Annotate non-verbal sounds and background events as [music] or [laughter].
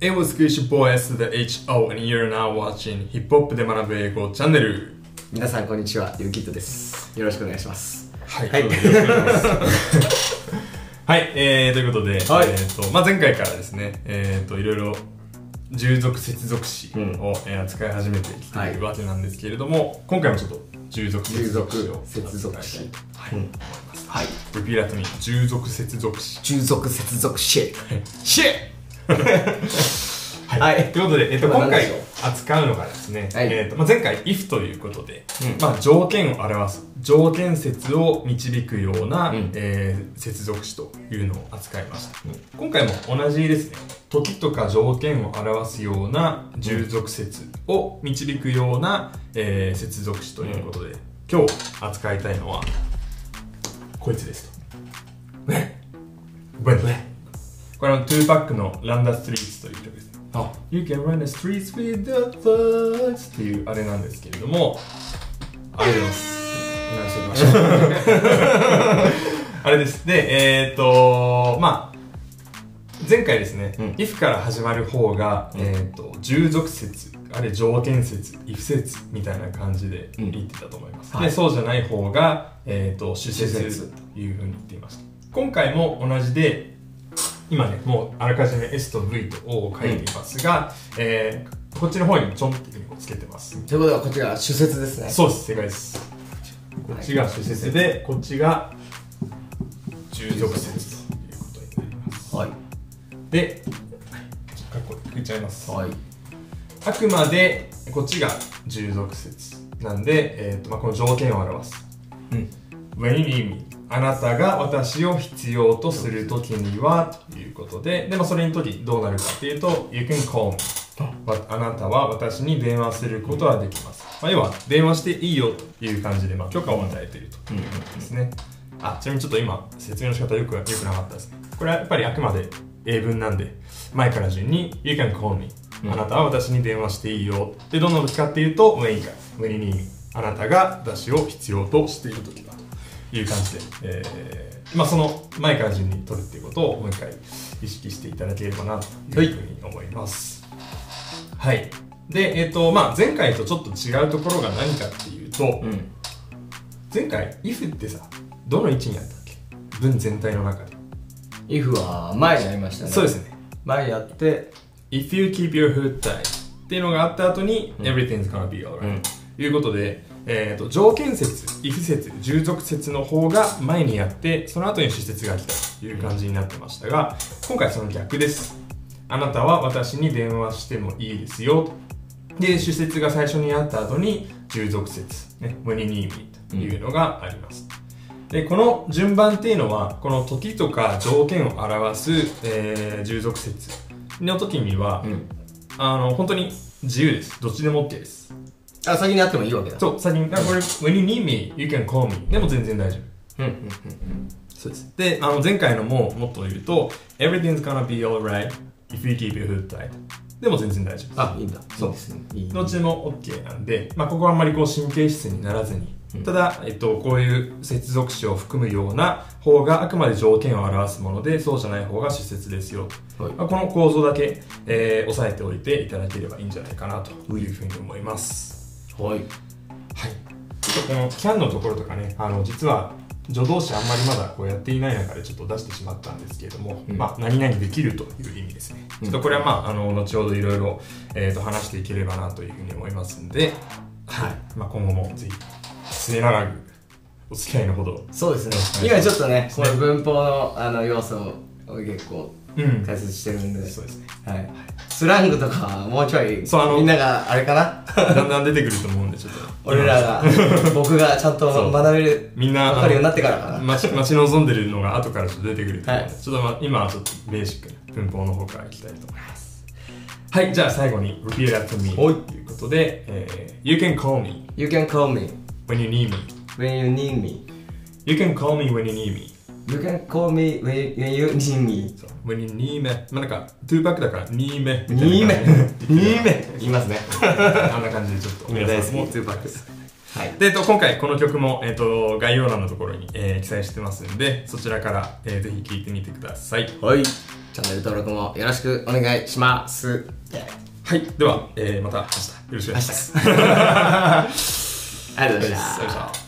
Was Gucci Boy S the HO and you're now watching ヒップホップで学ぶ英語チャンネル。皆さんこんにちはゆうきっとです。よろしくお願いします。はい、はい。[laughs] はい、えー、ということで、はい。えーとまあ、前回からですね、えー、といろいろ従属接続詞を、うん。えー扱い始めてきてはいいるわけなんですけれども、今回もちょっと従属接続詞を接続詞。はい、うん。はい。Repeat me 従属接続詞。従属接続詞。シェ [laughs] はい、はい。ということで、えっと、今回扱うのがですね、はい。えっとまあ、前回 if ということで、うん。まあ、条件を表す条件節を導くような、うん。えー接続詞というのを扱いました、今回も同じですね。時とか条件を表すような従属節を導くような、えー接続詞ということで、今日扱いたいのはこいつですと。ね。When これは2パックのランダーストリートという曲ですね。あ You can run the streets with the thugs っていうあれなんですけれども、あれです。流しておきましょうあれです。で、えっ、ー、とまあ、前回ですね、うん if から始まる方が、うんえっ、ー、と、従属説、あれ条件説、if 説みたいな感じでうん言ってたと思います。はいで、そうじゃない方が、えっ、ー、と、主説主説というふうに言っていました。今回も同じで、今ね、もうあらかじめ S と V と O を書いていますが、えーこっちの方にちょんってつけてます。ということはこちら主説ですねそうです、正解です。こっちが主説で、こっちが従属説ということになります。はいで、かっこいいちゃいます。はいあくまでこっちが従属説なんで、えーとまあ、この条件を表す。うん。When you need me あなたが私を必要とするときにはということで、でもそれの時どうなるかっていうと、You can call me わあなたは私に電話することはできます。まあ、要は、電話していいよという感じで、まあ、許可を与えているということですね。あ、ちなみにちょっと今、説明の仕方よく、よくなかったですね。これはやっぱりあくまで英文なんで、前から順に、You can call me うんあなたは私に電話していいよ。で、どんな時かっていうと、when か、when you need me あなたが私を必要としている時だという感じで、えー、まあその前から順に取るっていうことをもう一回意識していただければなというふうに思います。はい。で、えっ、と、まあ前回とちょっと違うところが何かっていうと、うん前回 if ってさ、どの位置にあったっけ？文全体の中で。if は前にやりましたねそうですね。前にやって If you keep your hood tight っていうのがあった後に、うん everything's gonna be alright、うんということで、えー、と条件説、if 説、従属説の方が前にやって、その後に主説が来たという感じになってましたが、今回その逆です。あなたは私に電話してもいいですよ。で、主説が最初にあった後に従属説、ね、when you need me というのがあります。で、この順番っていうのは、この時とか条件を表す、えー従属説の時には、うんあの、本当に自由です。どっちでも OK です。あ先にやってもいいわけだそう、先に、あこれ、when you need me, you can call me. でも全然大丈夫。うんうんうんそうです。で、あの、前回のももっと言うと、everything's gonna be alright if you keep your hood tight. でも全然大丈夫。あいいんだそうですねいいどっちでも OK なんで、まあ、ここはあんまりこう神経質にならずに、うんただ、えっと、こういう接続詞を含むような方があくまで条件を表すもので、そうじゃない方が主説ですよ。はいまあ、この構造だけ、えー押さえておいていただければいいんじゃないかなというふうに思います。はい。はい。ちょっとこの can のところとかね、あの、実は助動詞あんまりまだこうやっていない中でちょっと出してしまったんですけれども、うん。まあ、何々できるという意味ですね。うん。ちょっとこれはまあ、あの、後ほどいろいろ、えーと、話していければなというふうに思いますんで、はい。まあ、今後もぜひ、末永くお付き合いのほど、そうですね。はい今ちょっとねこの文法のあの要素を結構うん解説してるんで。そうですね。はい。スラングとかもうちょいそうあのみんながあれかな？だんだん出てくると思うんで、ちょっと。[laughs] 俺らが僕がちゃんと学べるみんな、分かるようになってからかな。待ち待ち望んでるのが後からちょっと出てくると思うので、はい。ちょっとまあ今はちょっとベーシックな文法の方からいきたいと思います。はい、じゃあ最後に repeat after me はい。ということで、えー You can call me You can call me when you need me when you need me You can call me when you need me You can call me when when you need me. そう When you need me. まあなんか2パックだから need me みたいな2目感じで。2目言いますね。[laughs] あんな感じでちょっと皆さんも2パックです。はい。で、えっと、今回この曲も、えっと、概要欄のところに、えー記載してますんで、そちらから、えーぜひ聴いてみてください。はい。チャンネル登録もよろしくお願いします。はい。では、えーまた明日。よろしくお願いします。[laughs] ありがとうございました [laughs]